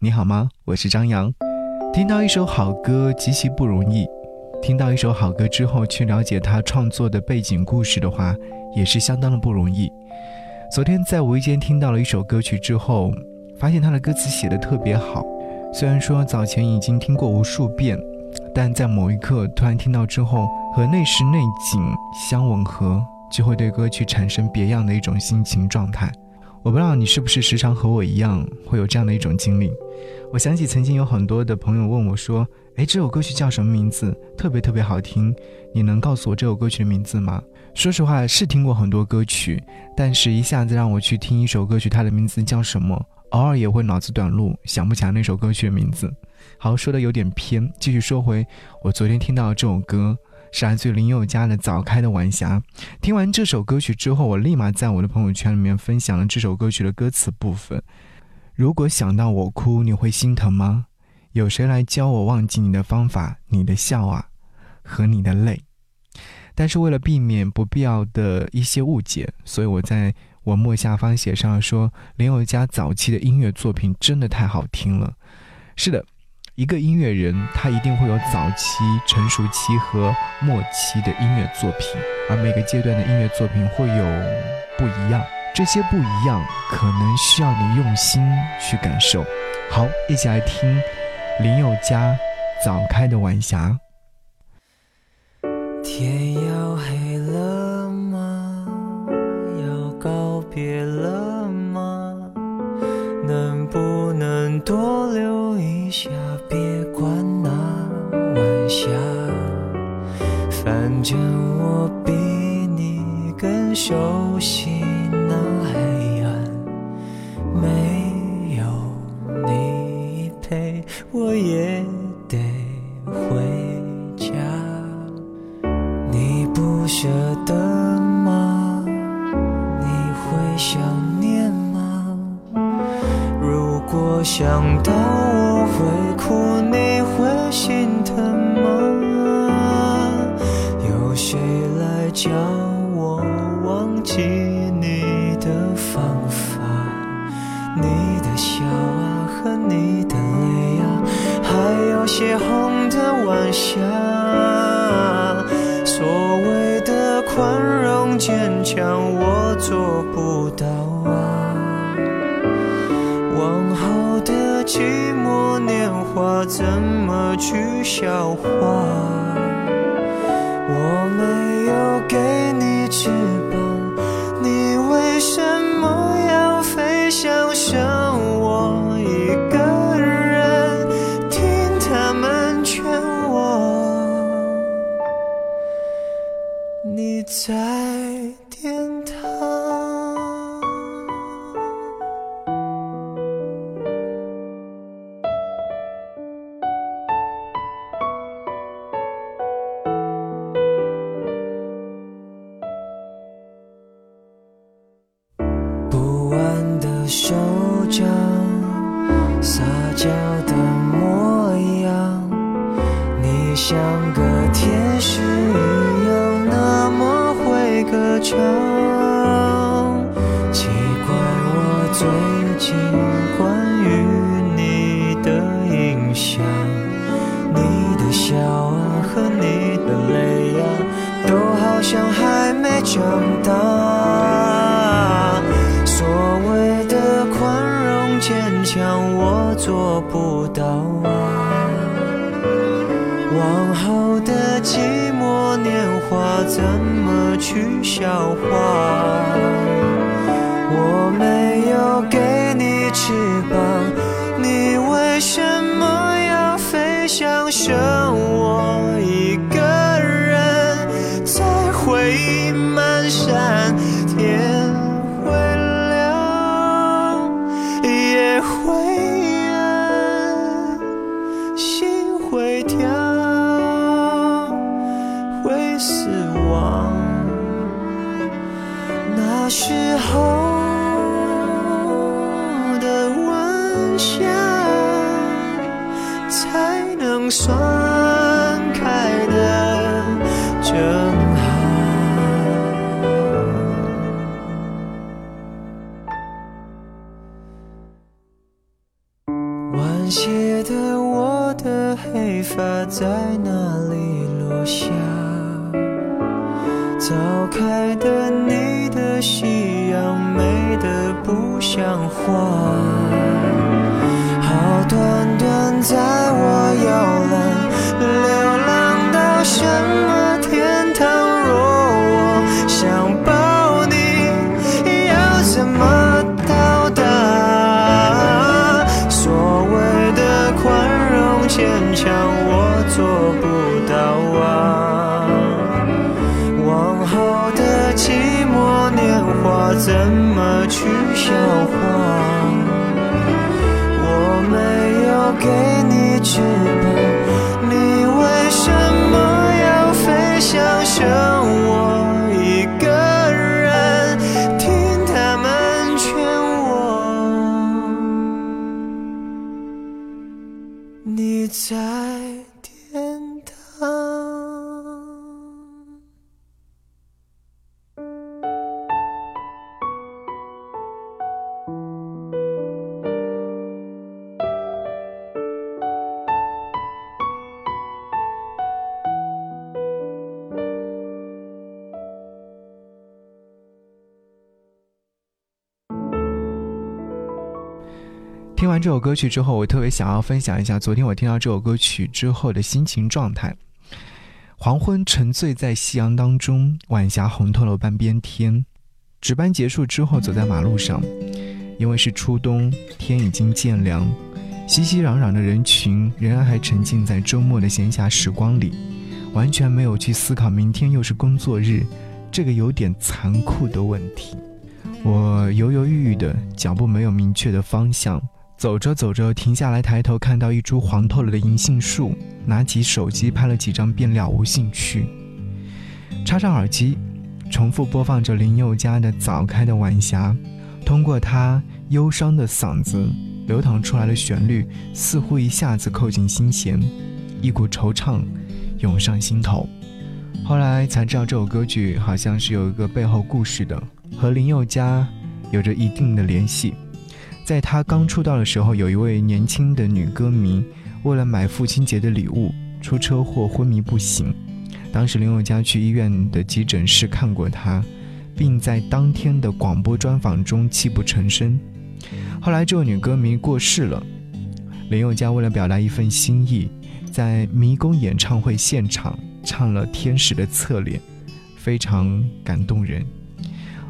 你好吗？我是张扬。听到一首好歌极其不容易，听到一首好歌之后去了解他创作的背景故事的话，也是相当的不容易。昨天在无意间听到了一首歌曲之后，发现他的歌词写的特别好。虽然说早前已经听过无数遍，但在某一刻突然听到之后，和那时内景相吻合，就会对歌曲产生别样的一种心情状态。我不知道你是不是时常和我一样会有这样的一种经历。我想起曾经有很多的朋友问我说：“诶，这首歌曲叫什么名字？特别特别好听，你能告诉我这首歌曲的名字吗？”说实话，是听过很多歌曲，但是一下子让我去听一首歌曲，它的名字叫什么，偶尔也会脑子短路，想不起来那首歌曲的名字。好，说的有点偏，继续说回我昨天听到的这首歌。是来自林宥嘉的《早开的晚霞》。听完这首歌曲之后，我立马在我的朋友圈里面分享了这首歌曲的歌词部分。如果想到我哭，你会心疼吗？有谁来教我忘记你的方法？你的笑啊，和你的泪。但是为了避免不必要的一些误解，所以我在文末下方写上说：林宥嘉早期的音乐作品真的太好听了。是的。一个音乐人，他一定会有早期、成熟期和末期的音乐作品，而每个阶段的音乐作品会有不一样。这些不一样，可能需要你用心去感受。好，一起来听林宥嘉《早开的晚霞》。天涯舍得吗？你会想念吗？如果想到我会哭，你会心疼吗？有谁来教我忘记你的方法，你的笑啊和你的泪啊，还有血红的晚霞。坚强，我做不到啊。往后的寂寞年华，怎么去消化？我没有给你翅膀，你为什么要飞翔？剩我一个人听他们劝我，你在手掌撒娇笑话。在哪里落下？早开的你的夕阳美得不像话。好端端在我摇篮流浪到什么天堂？若我想抱你，要怎么到达？所谓的宽容坚强，我做不到啊。往后的寂寞年华，怎么去消化？我没有给你翅膀，你为什么要飞翔？听完这首歌曲之后，我特别想要分享一下昨天我听到这首歌曲之后的心情状态。黄昏沉醉在夕阳当中，晚霞红透了半边天。值班结束之后，走在马路上，因为是初冬，天已经渐凉，熙熙攘攘的人群仍然还沉浸在周末的闲暇时光里，完全没有去思考明天又是工作日这个有点残酷的问题。我犹犹豫豫的脚步没有明确的方向。走着走着，停下来，抬头看到一株黄透了的银杏树，拿起手机拍了几张，便了无兴趣。插上耳机，重复播放着林宥嘉的《早开的晚霞》，通过他忧伤的嗓子流淌出来的旋律，似乎一下子扣进心弦，一股惆怅涌上心头。后来才知道，这首歌曲好像是有一个背后故事的，和林宥嘉有着一定的联系。在他刚出道的时候，有一位年轻的女歌迷，为了买父亲节的礼物，出车祸昏迷不醒。当时林宥嘉去医院的急诊室看过她，并在当天的广播专访中泣不成声。后来这位女歌迷过世了，林宥嘉为了表达一份心意，在迷宫演唱会现场唱了《天使的侧脸》，非常感动人。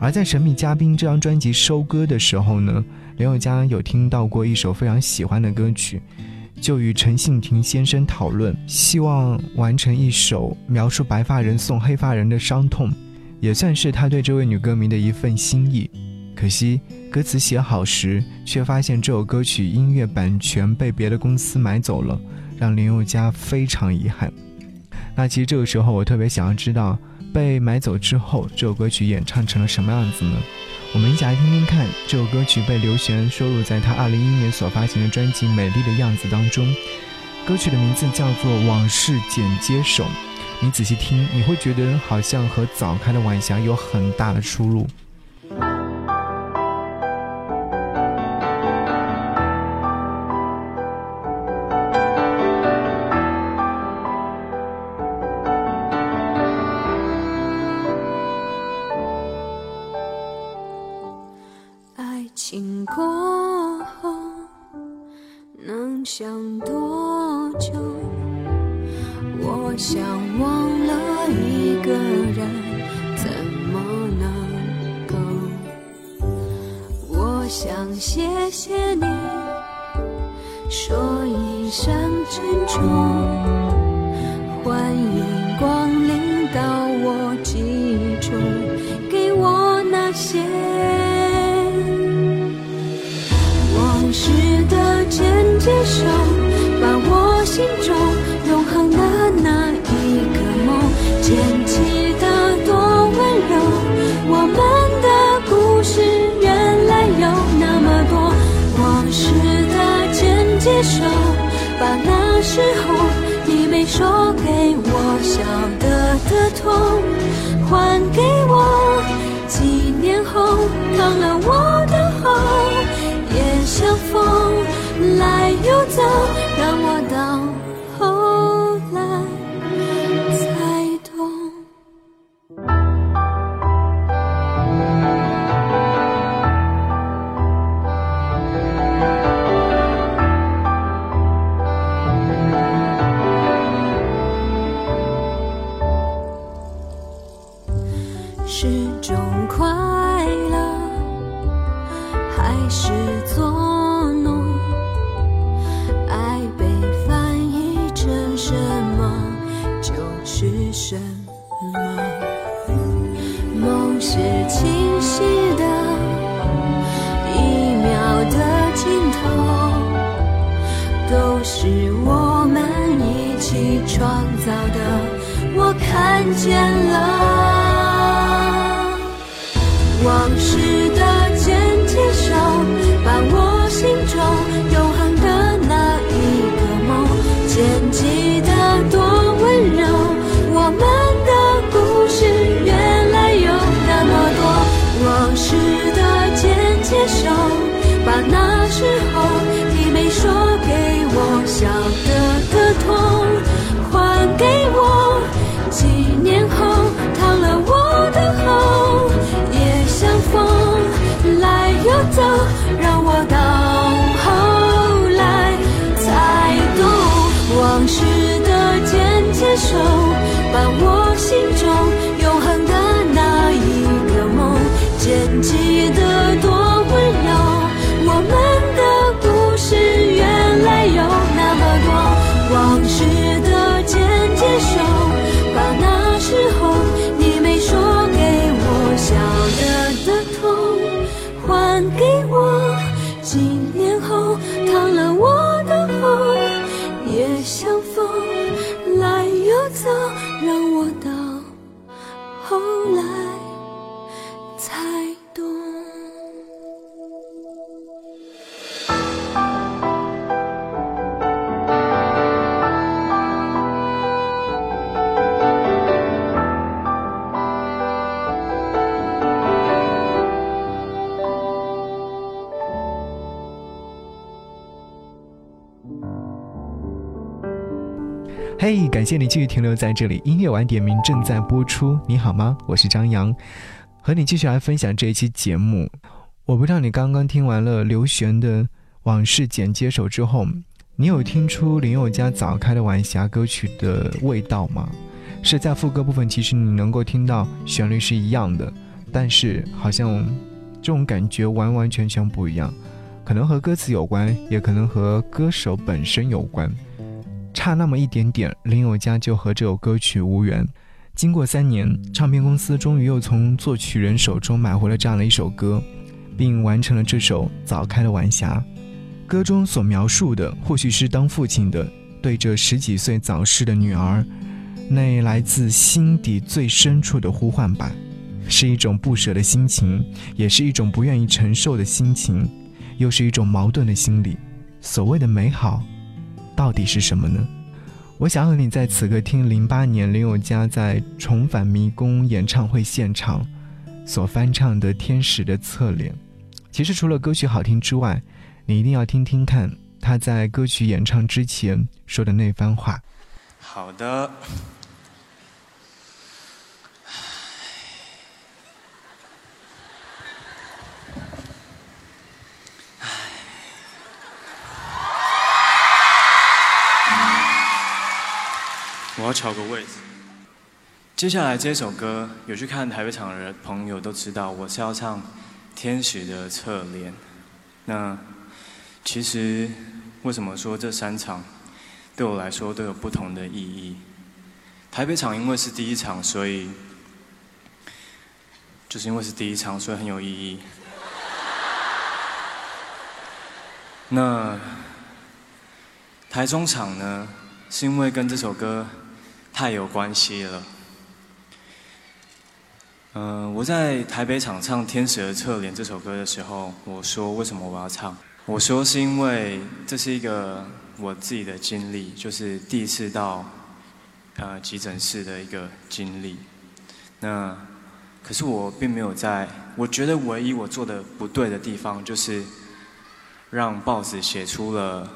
而在《神秘嘉宾》这张专辑收歌的时候呢？林宥嘉有听到过一首非常喜欢的歌曲，就与陈信廷先生讨论，希望完成一首描述白发人送黑发人的伤痛，也算是他对这位女歌迷的一份心意。可惜歌词写好时，却发现这首歌曲音乐版权被别的公司买走了，让林宥嘉非常遗憾。那其实这个时候，我特别想要知道，被买走之后，这首歌曲演唱成了什么样子呢？我们一起来听听看，这首歌曲被刘璇收录在她二零一一年所发行的专辑《美丽的样子》当中。歌曲的名字叫做《往事剪接手》，你仔细听，你会觉得好像和早开的晚霞有很大的出入。能想多久？我想忘了一个人，怎么能够？我想谢谢你，说一声珍重，手，把我心中永恒的那一个梦剪辑的多温柔。我们的故事原来有那么多。往事的剪接手，把那时候你没说给我晓得的痛还给我。几年后，烫了我的后，也。相逢，来又走，让我到后来才懂。是种快乐，还是作早的。我看见了。往事的牵牵手，把我心中永恒的那一个梦剪辑得多温柔。我们的故事原来有那么多，往事的牵牵手，把那时候你没说给我晓手，嘿感谢你继续停留在这里，音乐晚点名正在播出。你好吗？我是张扬，和你继续来分享这一期节目。我不知道你刚刚听完了刘璇的《往事剪接手》之后，你有听出林宥嘉早开的晚霞歌曲的味道吗？是在副歌部分，其实你能够听到旋律是一样的，但是好像这种感觉完完全全不一样，可能和歌词有关，也可能和歌手本身有关。差那么一点点，林宥嘉就和这首歌曲无缘。经过三年，唱片公司终于又从作曲人手中买回了这样的一首歌，并完成了这首《早开的晚霞》。歌中所描述的，或许是当父亲的对着十几岁早逝的女儿，那来自心底最深处的呼唤吧，是一种不舍的心情，也是一种不愿意承受的心情，又是一种矛盾的心理。所谓的美好。到底是什么呢？我想和你在此刻听零八年林宥嘉在重返迷宫演唱会现场所翻唱的《天使的侧脸》。其实除了歌曲好听之外，你一定要听听看他在歌曲演唱之前说的那番话。好的。我要调个位置。接下来这首歌，有去看台北场的朋友都知道，我是要唱《天使的侧脸》。那其实为什么说这三场对我来说都有不同的意义？台北场因为是第一场，所以就是因为是第一场，所以很有意义。那台中场呢，是因为跟这首歌太有关系了。嗯、我在台北场唱《天使的侧脸》这首歌的时候，我说为什么我要唱？我说是因为这是一个我自己的经历，就是第一次到呃急诊室的一个经历。那可是我并没有在，我觉得唯一我做的不对的地方就是让报纸写出了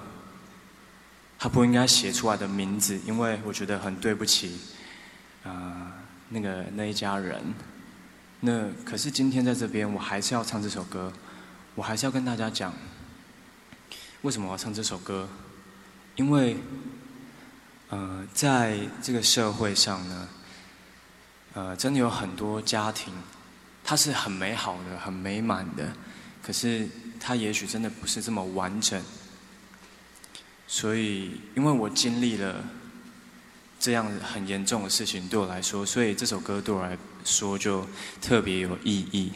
他不应该写出来的名字，因为我觉得很对不起，啊，那个那一家人。那可是今天在这边，我还是要唱这首歌，我还是要跟大家讲，为什么我要唱这首歌？因为，呃，在这个社会上呢，呃，真的有很多家庭，它是很美好的、很美满的，可是它也许真的不是这么完整。所以，因为我经历了这样很严重的事情，对我来说，所以这首歌对我来说就特别有意义。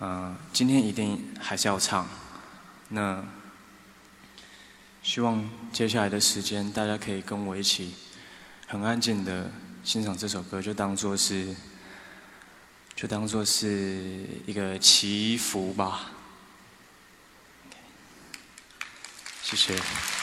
嗯，今天一定还是要唱。那希望接下来的时间，大家可以跟我一起很安静的欣赏这首歌，就当做是，就当做是一个祈福吧。谢谢。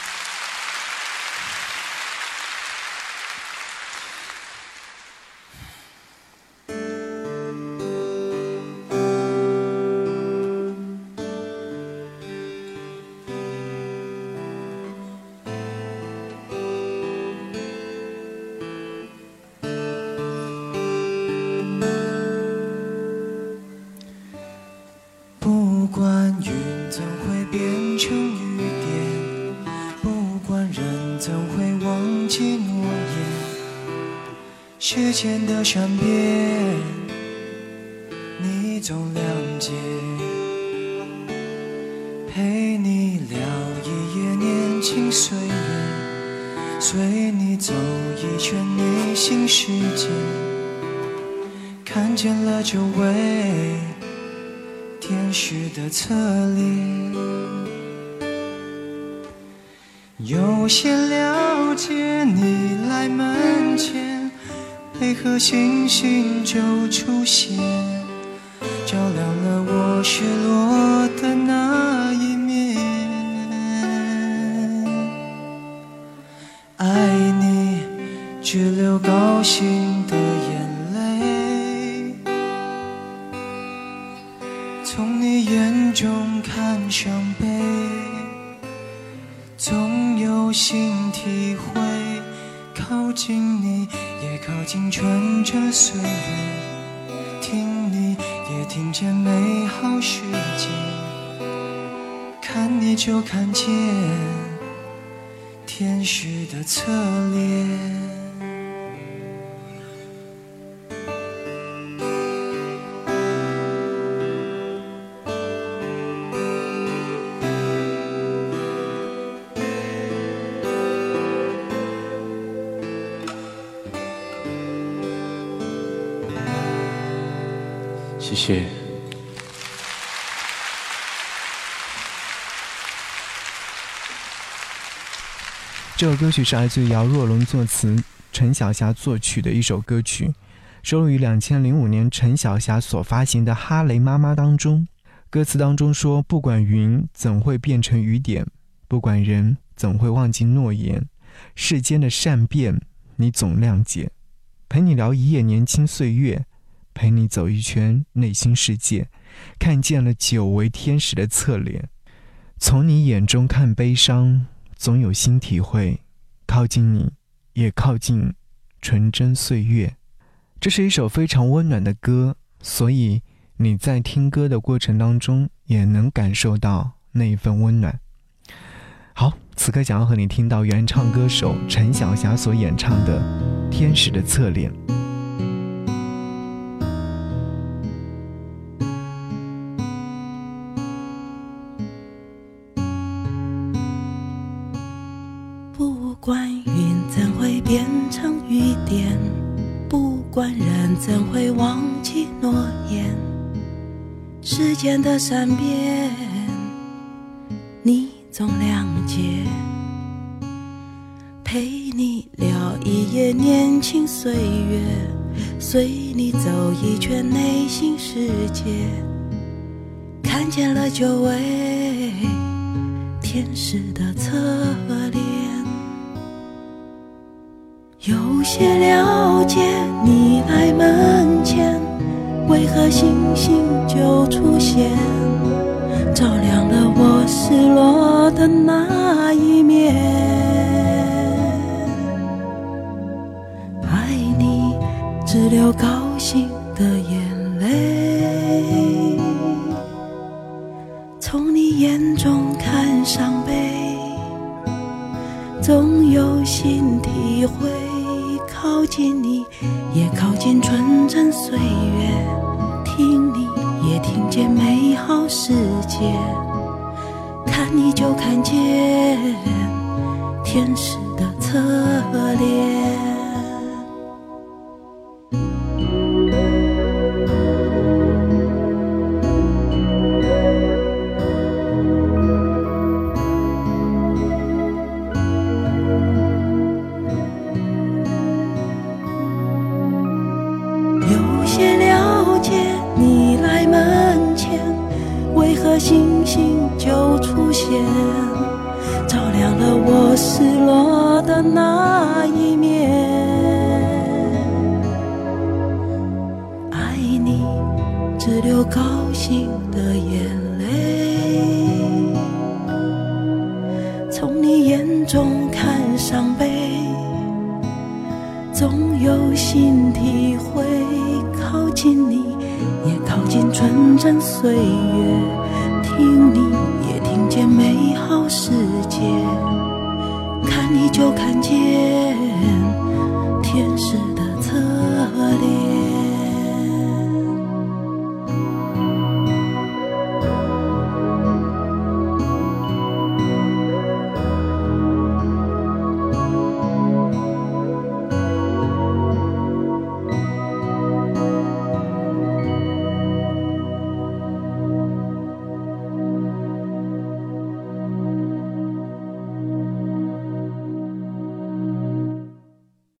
起诺言，时间的善变，你总谅解。陪你聊一夜年轻岁月，随你走一圈内心世界，看见了久违。天使的侧脸，有些了解你来门前，配合星星就出现，照亮了我失落的那一面。爱你，只流高兴的眼泪。从你眼中看上就看见天使的侧脸。谢谢。这首歌曲是来自于姚若龙作词、陈小霞作曲的一首歌曲，收录于两千零五年陈小霞所发行的《哈雷妈妈》当中。歌词当中说：“不管云怎会变成雨点，不管人怎会忘记诺言，世间的善变你总谅解。陪你聊一夜年轻岁月，陪你走一圈内心世界，看见了久违天使的侧脸。从你眼中看悲伤。”总有新体会，靠近你，也靠近纯真岁月。这是一首非常温暖的歌，所以你在听歌的过程当中也能感受到那一份温暖。好，此刻想要和你听到原唱歌手陈小霞所演唱的《天使的侧脸》。变成雨点，不管人怎会忘记诺言，世间的善变，你总谅解。陪你聊一夜年轻岁月，随你走一圈内心世界，看见了久违天使的侧脸。有些了解你爱门前为何星星就出现？照亮了我失落的那一面。爱你只留高兴的眼见看你就看见天使纯真岁月听你也听见美好世界看你就看见天使的侧脸。